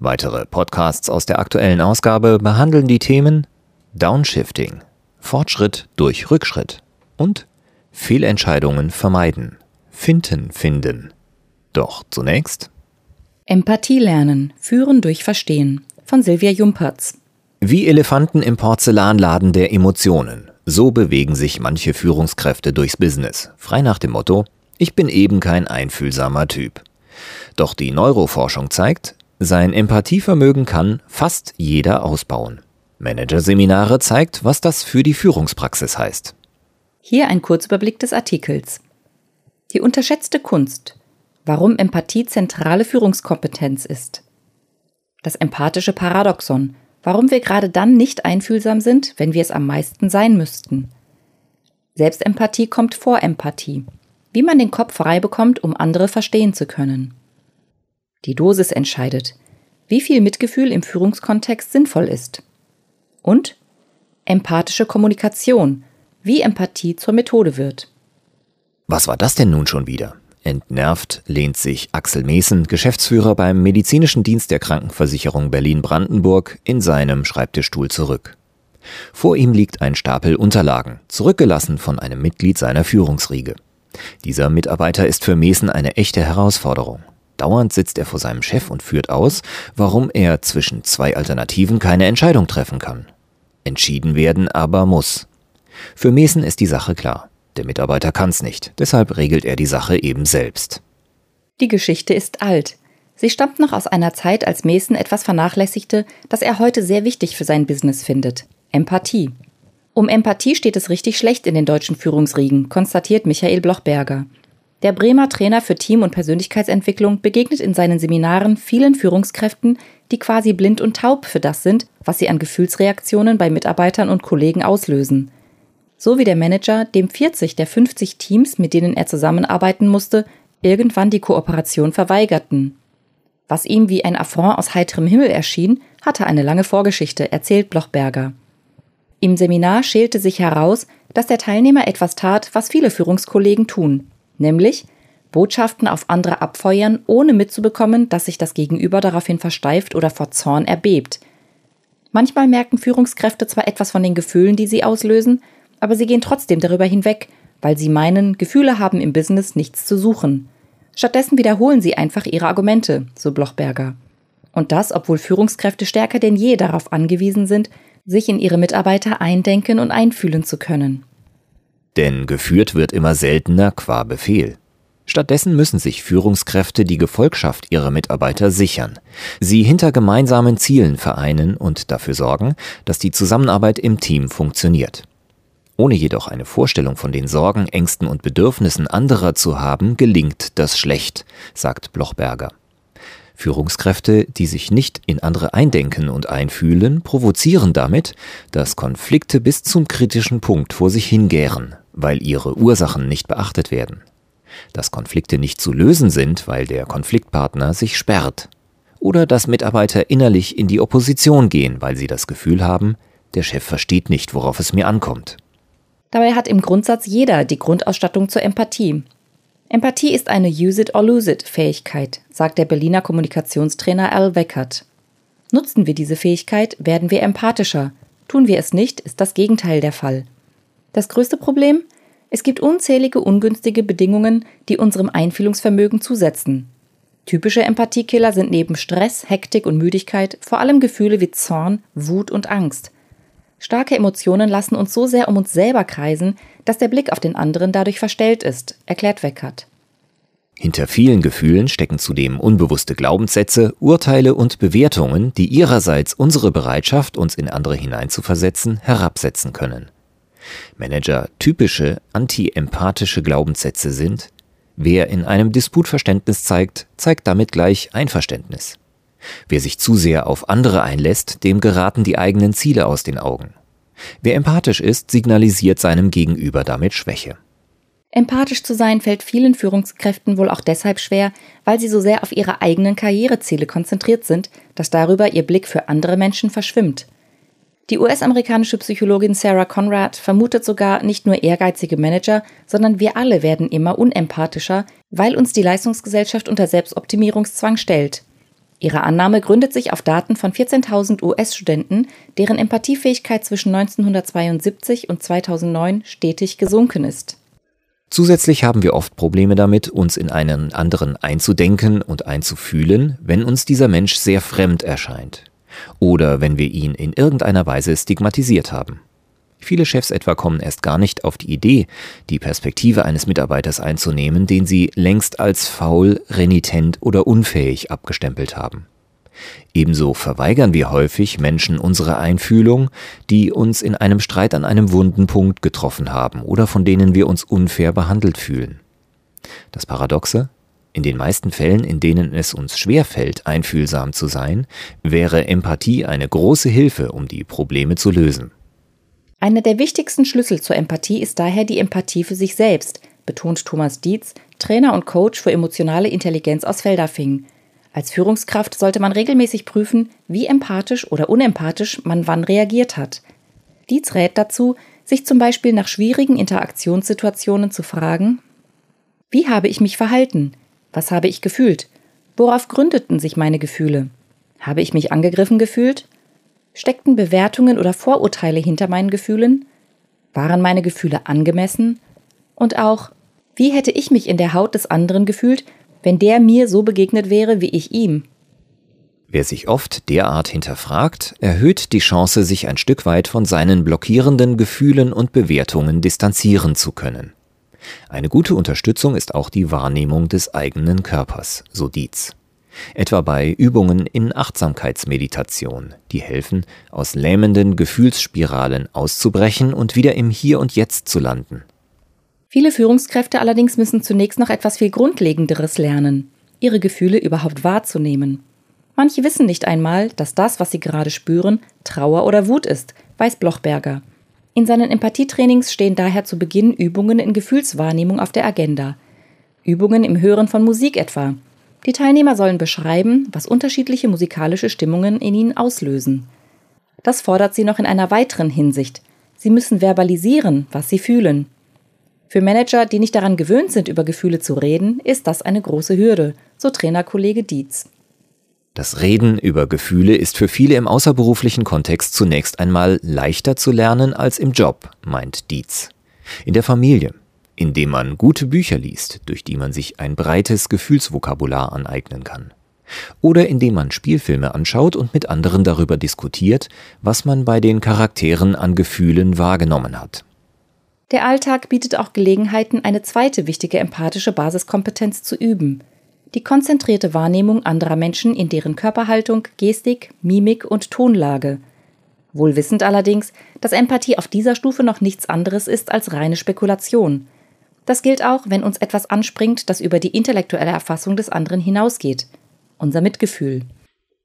Weitere Podcasts aus der aktuellen Ausgabe behandeln die Themen Downshifting, Fortschritt durch Rückschritt und Fehlentscheidungen vermeiden, Finden finden. Doch zunächst Empathie lernen, führen durch Verstehen von Silvia Jumpertz. Wie Elefanten im Porzellanladen der Emotionen, so bewegen sich manche Führungskräfte durchs Business, frei nach dem Motto, ich bin eben kein einfühlsamer Typ. Doch die Neuroforschung zeigt, sein Empathievermögen kann fast jeder ausbauen. Managerseminare zeigt, was das für die Führungspraxis heißt. Hier ein Kurzüberblick des Artikels. Die unterschätzte Kunst. Warum Empathie zentrale Führungskompetenz ist. Das empathische Paradoxon. Warum wir gerade dann nicht einfühlsam sind, wenn wir es am meisten sein müssten. Selbstempathie kommt vor Empathie. Wie man den Kopf frei bekommt, um andere verstehen zu können. Die Dosis entscheidet, wie viel Mitgefühl im Führungskontext sinnvoll ist. Und empathische Kommunikation, wie Empathie zur Methode wird. Was war das denn nun schon wieder? Entnervt lehnt sich Axel Meesen, Geschäftsführer beim Medizinischen Dienst der Krankenversicherung Berlin-Brandenburg, in seinem Schreibtischstuhl zurück. Vor ihm liegt ein Stapel Unterlagen, zurückgelassen von einem Mitglied seiner Führungsriege. Dieser Mitarbeiter ist für Meesen eine echte Herausforderung. Dauernd sitzt er vor seinem Chef und führt aus, warum er zwischen zwei Alternativen keine Entscheidung treffen kann. Entschieden werden aber muss. Für Mesen ist die Sache klar. Der Mitarbeiter kann's nicht, deshalb regelt er die Sache eben selbst. Die Geschichte ist alt. Sie stammt noch aus einer Zeit, als Mesen etwas vernachlässigte, das er heute sehr wichtig für sein Business findet. Empathie. Um Empathie steht es richtig schlecht in den deutschen Führungsriegen, konstatiert Michael Blochberger. Der Bremer Trainer für Team- und Persönlichkeitsentwicklung begegnet in seinen Seminaren vielen Führungskräften, die quasi blind und taub für das sind, was sie an Gefühlsreaktionen bei Mitarbeitern und Kollegen auslösen. So wie der Manager, dem 40 der 50 Teams, mit denen er zusammenarbeiten musste, irgendwann die Kooperation verweigerten. Was ihm wie ein Affront aus heiterem Himmel erschien, hatte eine lange Vorgeschichte, erzählt Blochberger. Im Seminar schälte sich heraus, dass der Teilnehmer etwas tat, was viele Führungskollegen tun nämlich Botschaften auf andere abfeuern, ohne mitzubekommen, dass sich das Gegenüber daraufhin versteift oder vor Zorn erbebt. Manchmal merken Führungskräfte zwar etwas von den Gefühlen, die sie auslösen, aber sie gehen trotzdem darüber hinweg, weil sie meinen, Gefühle haben im Business nichts zu suchen. Stattdessen wiederholen sie einfach ihre Argumente, so Blochberger. Und das, obwohl Führungskräfte stärker denn je darauf angewiesen sind, sich in ihre Mitarbeiter eindenken und einfühlen zu können. Denn geführt wird immer seltener qua Befehl. Stattdessen müssen sich Führungskräfte die Gefolgschaft ihrer Mitarbeiter sichern, sie hinter gemeinsamen Zielen vereinen und dafür sorgen, dass die Zusammenarbeit im Team funktioniert. Ohne jedoch eine Vorstellung von den Sorgen, Ängsten und Bedürfnissen anderer zu haben, gelingt das schlecht, sagt Blochberger. Führungskräfte, die sich nicht in andere eindenken und einfühlen, provozieren damit, dass Konflikte bis zum kritischen Punkt vor sich hingären, weil ihre Ursachen nicht beachtet werden. Dass Konflikte nicht zu lösen sind, weil der Konfliktpartner sich sperrt. Oder dass Mitarbeiter innerlich in die Opposition gehen, weil sie das Gefühl haben, der Chef versteht nicht, worauf es mir ankommt. Dabei hat im Grundsatz jeder die Grundausstattung zur Empathie. Empathie ist eine Use-it-or-lose-it-Fähigkeit, sagt der Berliner Kommunikationstrainer Al Weckert. Nutzen wir diese Fähigkeit, werden wir empathischer. Tun wir es nicht, ist das Gegenteil der Fall. Das größte Problem? Es gibt unzählige ungünstige Bedingungen, die unserem Einfühlungsvermögen zusetzen. Typische Empathiekiller sind neben Stress, Hektik und Müdigkeit vor allem Gefühle wie Zorn, Wut und Angst. Starke Emotionen lassen uns so sehr um uns selber kreisen, dass der Blick auf den anderen dadurch verstellt ist, erklärt Weckert. Hinter vielen Gefühlen stecken zudem unbewusste Glaubenssätze, Urteile und Bewertungen, die ihrerseits unsere Bereitschaft, uns in andere hineinzuversetzen, herabsetzen können. Manager typische anti-empathische Glaubenssätze sind, wer in einem Disput Verständnis zeigt, zeigt damit gleich Einverständnis. Wer sich zu sehr auf andere einlässt, dem geraten die eigenen Ziele aus den Augen. Wer empathisch ist, signalisiert seinem Gegenüber damit Schwäche. Empathisch zu sein fällt vielen Führungskräften wohl auch deshalb schwer, weil sie so sehr auf ihre eigenen Karriereziele konzentriert sind, dass darüber ihr Blick für andere Menschen verschwimmt. Die US-amerikanische Psychologin Sarah Conrad vermutet sogar, nicht nur ehrgeizige Manager, sondern wir alle werden immer unempathischer, weil uns die Leistungsgesellschaft unter Selbstoptimierungszwang stellt. Ihre Annahme gründet sich auf Daten von 14.000 US-Studenten, deren Empathiefähigkeit zwischen 1972 und 2009 stetig gesunken ist. Zusätzlich haben wir oft Probleme damit, uns in einen anderen einzudenken und einzufühlen, wenn uns dieser Mensch sehr fremd erscheint oder wenn wir ihn in irgendeiner Weise stigmatisiert haben. Viele Chefs etwa kommen erst gar nicht auf die Idee, die Perspektive eines Mitarbeiters einzunehmen, den sie längst als faul, renitent oder unfähig abgestempelt haben. Ebenso verweigern wir häufig Menschen unsere Einfühlung, die uns in einem Streit an einem wunden Punkt getroffen haben oder von denen wir uns unfair behandelt fühlen. Das Paradoxe? In den meisten Fällen, in denen es uns schwerfällt, einfühlsam zu sein, wäre Empathie eine große Hilfe, um die Probleme zu lösen. Einer der wichtigsten Schlüssel zur Empathie ist daher die Empathie für sich selbst, betont Thomas Dietz, Trainer und Coach für emotionale Intelligenz aus Feldafing. Als Führungskraft sollte man regelmäßig prüfen, wie empathisch oder unempathisch man wann reagiert hat. Dietz rät dazu, sich zum Beispiel nach schwierigen Interaktionssituationen zu fragen, wie habe ich mich verhalten? Was habe ich gefühlt? Worauf gründeten sich meine Gefühle? Habe ich mich angegriffen gefühlt? Steckten Bewertungen oder Vorurteile hinter meinen Gefühlen? Waren meine Gefühle angemessen? Und auch, wie hätte ich mich in der Haut des anderen gefühlt, wenn der mir so begegnet wäre wie ich ihm? Wer sich oft derart hinterfragt, erhöht die Chance, sich ein Stück weit von seinen blockierenden Gefühlen und Bewertungen distanzieren zu können. Eine gute Unterstützung ist auch die Wahrnehmung des eigenen Körpers, so Dietz etwa bei Übungen in Achtsamkeitsmeditation, die helfen, aus lähmenden Gefühlsspiralen auszubrechen und wieder im Hier und Jetzt zu landen. Viele Führungskräfte allerdings müssen zunächst noch etwas viel Grundlegenderes lernen, ihre Gefühle überhaupt wahrzunehmen. Manche wissen nicht einmal, dass das, was sie gerade spüren, Trauer oder Wut ist, weiß Blochberger. In seinen Empathietrainings stehen daher zu Beginn Übungen in Gefühlswahrnehmung auf der Agenda. Übungen im Hören von Musik etwa, die Teilnehmer sollen beschreiben, was unterschiedliche musikalische Stimmungen in ihnen auslösen. Das fordert sie noch in einer weiteren Hinsicht. Sie müssen verbalisieren, was sie fühlen. Für Manager, die nicht daran gewöhnt sind, über Gefühle zu reden, ist das eine große Hürde, so Trainerkollege Dietz. Das Reden über Gefühle ist für viele im außerberuflichen Kontext zunächst einmal leichter zu lernen als im Job, meint Dietz. In der Familie, indem man gute Bücher liest, durch die man sich ein breites Gefühlsvokabular aneignen kann. Oder indem man Spielfilme anschaut und mit anderen darüber diskutiert, was man bei den Charakteren an Gefühlen wahrgenommen hat. Der Alltag bietet auch Gelegenheiten, eine zweite wichtige empathische Basiskompetenz zu üben. Die konzentrierte Wahrnehmung anderer Menschen in deren Körperhaltung, Gestik, Mimik und Tonlage. Wohl wissend allerdings, dass Empathie auf dieser Stufe noch nichts anderes ist als reine Spekulation. Das gilt auch, wenn uns etwas anspringt, das über die intellektuelle Erfassung des anderen hinausgeht. Unser Mitgefühl.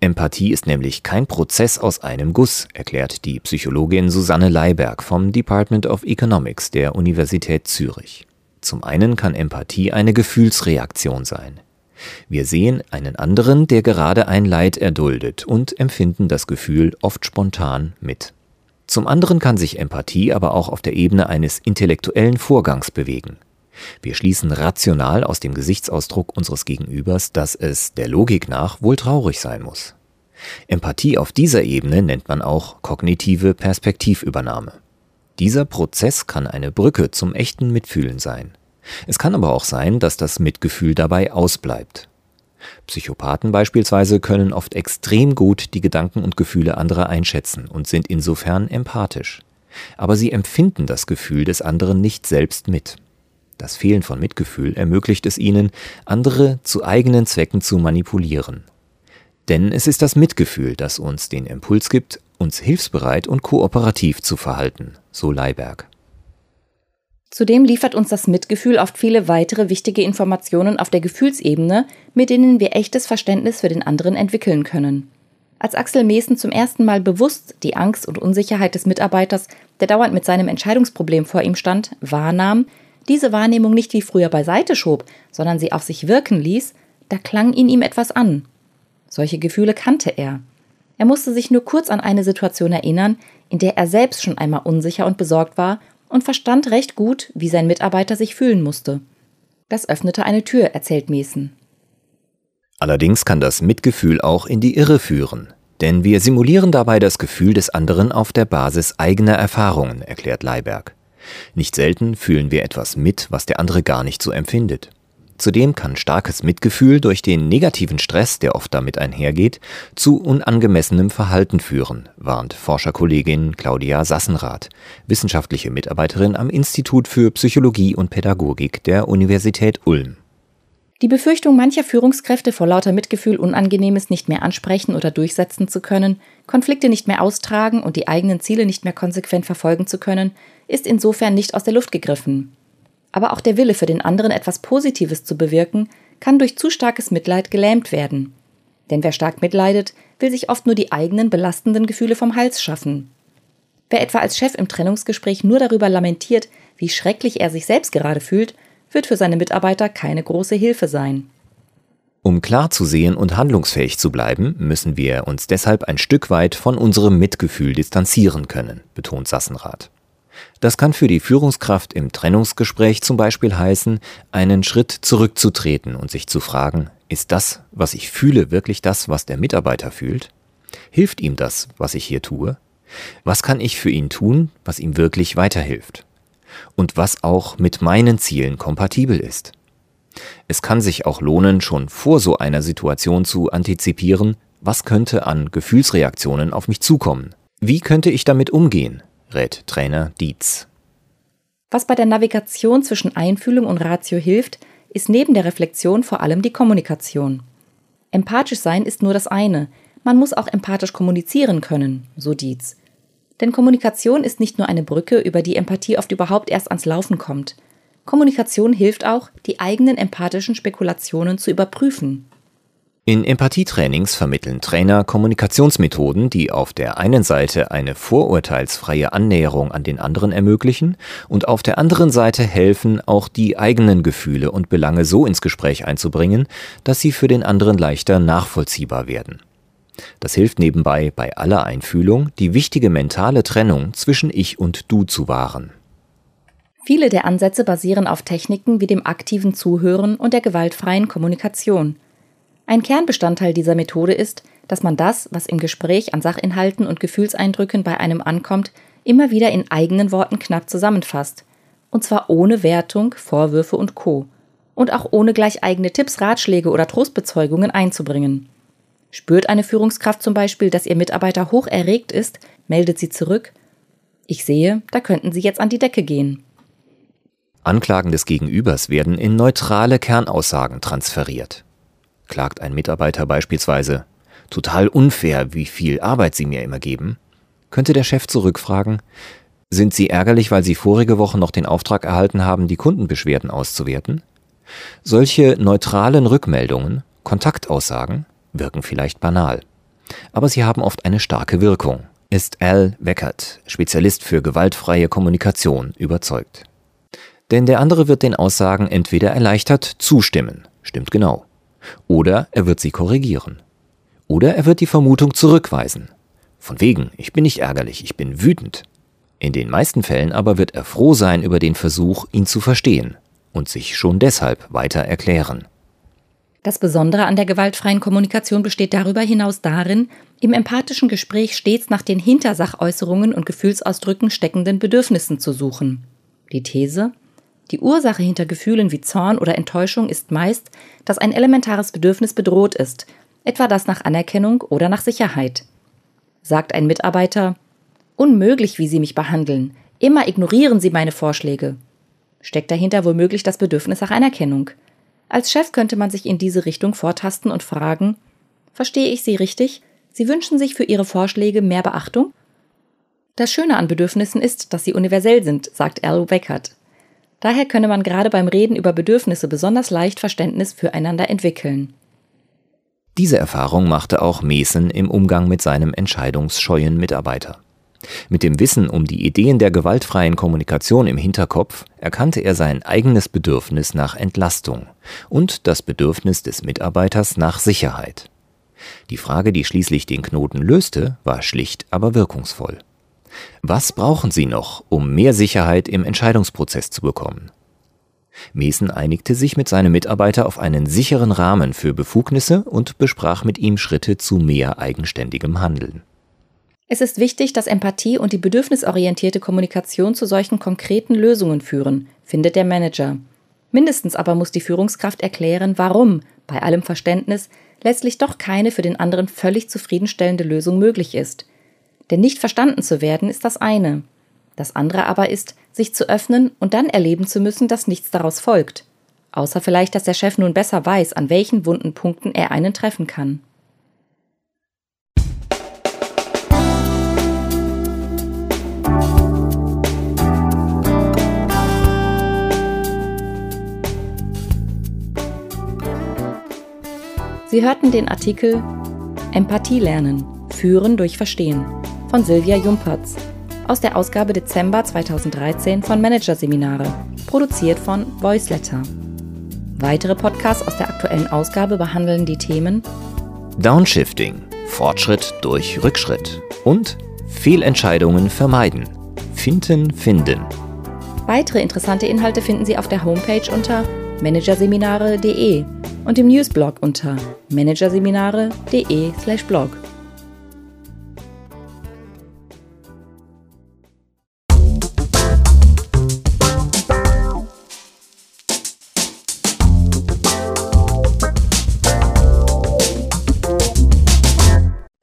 Empathie ist nämlich kein Prozess aus einem Guss, erklärt die Psychologin Susanne Leiberg vom Department of Economics der Universität Zürich. Zum einen kann Empathie eine Gefühlsreaktion sein. Wir sehen einen anderen, der gerade ein Leid erduldet und empfinden das Gefühl oft spontan mit. Zum anderen kann sich Empathie aber auch auf der Ebene eines intellektuellen Vorgangs bewegen. Wir schließen rational aus dem Gesichtsausdruck unseres Gegenübers, dass es der Logik nach wohl traurig sein muss. Empathie auf dieser Ebene nennt man auch kognitive Perspektivübernahme. Dieser Prozess kann eine Brücke zum echten Mitfühlen sein. Es kann aber auch sein, dass das Mitgefühl dabei ausbleibt. Psychopathen beispielsweise können oft extrem gut die Gedanken und Gefühle anderer einschätzen und sind insofern empathisch. Aber sie empfinden das Gefühl des anderen nicht selbst mit. Das Fehlen von Mitgefühl ermöglicht es ihnen, andere zu eigenen Zwecken zu manipulieren. Denn es ist das Mitgefühl, das uns den Impuls gibt, uns hilfsbereit und kooperativ zu verhalten, so Leiberg. Zudem liefert uns das Mitgefühl oft viele weitere wichtige Informationen auf der Gefühlsebene, mit denen wir echtes Verständnis für den anderen entwickeln können. Als Axel Meesen zum ersten Mal bewusst die Angst und Unsicherheit des Mitarbeiters, der dauernd mit seinem Entscheidungsproblem vor ihm stand, wahrnahm, diese Wahrnehmung nicht wie früher beiseite schob, sondern sie auf sich wirken ließ, da klang in ihm etwas an. Solche Gefühle kannte er. Er musste sich nur kurz an eine Situation erinnern, in der er selbst schon einmal unsicher und besorgt war und verstand recht gut, wie sein Mitarbeiter sich fühlen musste. Das öffnete eine Tür, erzählt Meesen. Allerdings kann das Mitgefühl auch in die Irre führen, denn wir simulieren dabei das Gefühl des anderen auf der Basis eigener Erfahrungen, erklärt Leiberg. Nicht selten fühlen wir etwas mit, was der andere gar nicht so empfindet. Zudem kann starkes Mitgefühl durch den negativen Stress, der oft damit einhergeht, zu unangemessenem Verhalten führen, warnt Forscherkollegin Claudia Sassenrath, wissenschaftliche Mitarbeiterin am Institut für Psychologie und Pädagogik der Universität Ulm. Die Befürchtung mancher Führungskräfte vor lauter Mitgefühl Unangenehmes nicht mehr ansprechen oder durchsetzen zu können, Konflikte nicht mehr austragen und die eigenen Ziele nicht mehr konsequent verfolgen zu können, ist insofern nicht aus der Luft gegriffen aber auch der Wille für den anderen etwas Positives zu bewirken, kann durch zu starkes Mitleid gelähmt werden. Denn wer stark mitleidet, will sich oft nur die eigenen belastenden Gefühle vom Hals schaffen. Wer etwa als Chef im Trennungsgespräch nur darüber lamentiert, wie schrecklich er sich selbst gerade fühlt, wird für seine Mitarbeiter keine große Hilfe sein. Um klar zu sehen und handlungsfähig zu bleiben, müssen wir uns deshalb ein Stück weit von unserem Mitgefühl distanzieren können, betont Sassenrath. Das kann für die Führungskraft im Trennungsgespräch zum Beispiel heißen, einen Schritt zurückzutreten und sich zu fragen, ist das, was ich fühle, wirklich das, was der Mitarbeiter fühlt? Hilft ihm das, was ich hier tue? Was kann ich für ihn tun, was ihm wirklich weiterhilft? Und was auch mit meinen Zielen kompatibel ist? Es kann sich auch lohnen, schon vor so einer Situation zu antizipieren, was könnte an Gefühlsreaktionen auf mich zukommen? Wie könnte ich damit umgehen? rät Trainer Dietz. Was bei der Navigation zwischen Einfühlung und Ratio hilft, ist neben der Reflexion vor allem die Kommunikation. Empathisch sein ist nur das eine, man muss auch empathisch kommunizieren können, so Dietz. Denn Kommunikation ist nicht nur eine Brücke, über die Empathie oft überhaupt erst ans Laufen kommt. Kommunikation hilft auch, die eigenen empathischen Spekulationen zu überprüfen. In Empathietrainings vermitteln Trainer Kommunikationsmethoden, die auf der einen Seite eine vorurteilsfreie Annäherung an den anderen ermöglichen und auf der anderen Seite helfen, auch die eigenen Gefühle und Belange so ins Gespräch einzubringen, dass sie für den anderen leichter nachvollziehbar werden. Das hilft nebenbei bei aller Einfühlung, die wichtige mentale Trennung zwischen Ich und Du zu wahren. Viele der Ansätze basieren auf Techniken wie dem aktiven Zuhören und der gewaltfreien Kommunikation – ein Kernbestandteil dieser Methode ist, dass man das, was im Gespräch an Sachinhalten und Gefühlseindrücken bei einem ankommt, immer wieder in eigenen Worten knapp zusammenfasst. Und zwar ohne Wertung, Vorwürfe und Co. Und auch ohne gleich eigene Tipps, Ratschläge oder Trostbezeugungen einzubringen. Spürt eine Führungskraft zum Beispiel, dass ihr Mitarbeiter hoch erregt ist, meldet sie zurück. Ich sehe, da könnten Sie jetzt an die Decke gehen. Anklagen des Gegenübers werden in neutrale Kernaussagen transferiert klagt ein Mitarbeiter beispielsweise, total unfair, wie viel Arbeit Sie mir immer geben, könnte der Chef zurückfragen, sind Sie ärgerlich, weil Sie vorige Woche noch den Auftrag erhalten haben, die Kundenbeschwerden auszuwerten? Solche neutralen Rückmeldungen, Kontaktaussagen, wirken vielleicht banal. Aber sie haben oft eine starke Wirkung, ist Al Weckert, Spezialist für gewaltfreie Kommunikation, überzeugt. Denn der andere wird den Aussagen entweder erleichtert zustimmen, stimmt genau, oder er wird sie korrigieren. Oder er wird die Vermutung zurückweisen. Von wegen, ich bin nicht ärgerlich, ich bin wütend. In den meisten Fällen aber wird er froh sein über den Versuch, ihn zu verstehen und sich schon deshalb weiter erklären. Das Besondere an der gewaltfreien Kommunikation besteht darüber hinaus darin, im empathischen Gespräch stets nach den Hintersachäußerungen und Gefühlsausdrücken steckenden Bedürfnissen zu suchen. Die These, die Ursache hinter Gefühlen wie Zorn oder Enttäuschung ist meist, dass ein elementares Bedürfnis bedroht ist, etwa das nach Anerkennung oder nach Sicherheit. Sagt ein Mitarbeiter, unmöglich, wie Sie mich behandeln, immer ignorieren Sie meine Vorschläge. Steckt dahinter womöglich das Bedürfnis nach Anerkennung. Als Chef könnte man sich in diese Richtung vortasten und fragen, verstehe ich Sie richtig? Sie wünschen sich für Ihre Vorschläge mehr Beachtung? Das Schöne an Bedürfnissen ist, dass sie universell sind, sagt Al Weckert. Daher könne man gerade beim Reden über Bedürfnisse besonders leicht Verständnis füreinander entwickeln. Diese Erfahrung machte auch Mesen im Umgang mit seinem entscheidungsscheuen Mitarbeiter. Mit dem Wissen um die Ideen der gewaltfreien Kommunikation im Hinterkopf erkannte er sein eigenes Bedürfnis nach Entlastung und das Bedürfnis des Mitarbeiters nach Sicherheit. Die Frage, die schließlich den Knoten löste, war schlicht, aber wirkungsvoll. Was brauchen Sie noch, um mehr Sicherheit im Entscheidungsprozess zu bekommen? Mesen einigte sich mit seinem Mitarbeiter auf einen sicheren Rahmen für Befugnisse und besprach mit ihm Schritte zu mehr eigenständigem Handeln. Es ist wichtig, dass Empathie und die bedürfnisorientierte Kommunikation zu solchen konkreten Lösungen führen, findet der Manager. Mindestens aber muss die Führungskraft erklären, warum, bei allem Verständnis, letztlich doch keine für den anderen völlig zufriedenstellende Lösung möglich ist. Denn nicht verstanden zu werden ist das eine. Das andere aber ist, sich zu öffnen und dann erleben zu müssen, dass nichts daraus folgt. Außer vielleicht, dass der Chef nun besser weiß, an welchen wunden Punkten er einen treffen kann. Sie hörten den Artikel Empathie lernen, führen durch Verstehen von Silvia Jumpertz aus der Ausgabe Dezember 2013 von Managerseminare, produziert von Voiceletter. Weitere Podcasts aus der aktuellen Ausgabe behandeln die Themen Downshifting, Fortschritt durch Rückschritt und Fehlentscheidungen vermeiden, Finden, finden. Weitere interessante Inhalte finden Sie auf der Homepage unter managerseminare.de und im Newsblog unter managerseminare.de/blog.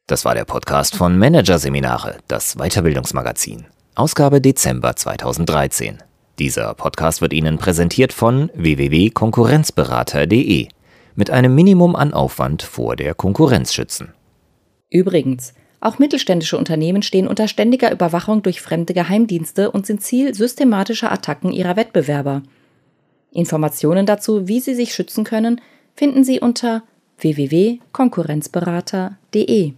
Das war der Podcast von Managerseminare, das Weiterbildungsmagazin. Ausgabe Dezember 2013. Dieser Podcast wird Ihnen präsentiert von www.konkurrenzberater.de mit einem Minimum an Aufwand vor der Konkurrenz schützen. Übrigens, auch mittelständische Unternehmen stehen unter ständiger Überwachung durch fremde Geheimdienste und sind Ziel systematischer Attacken ihrer Wettbewerber. Informationen dazu, wie sie sich schützen können, finden Sie unter www.konkurrenzberater.de.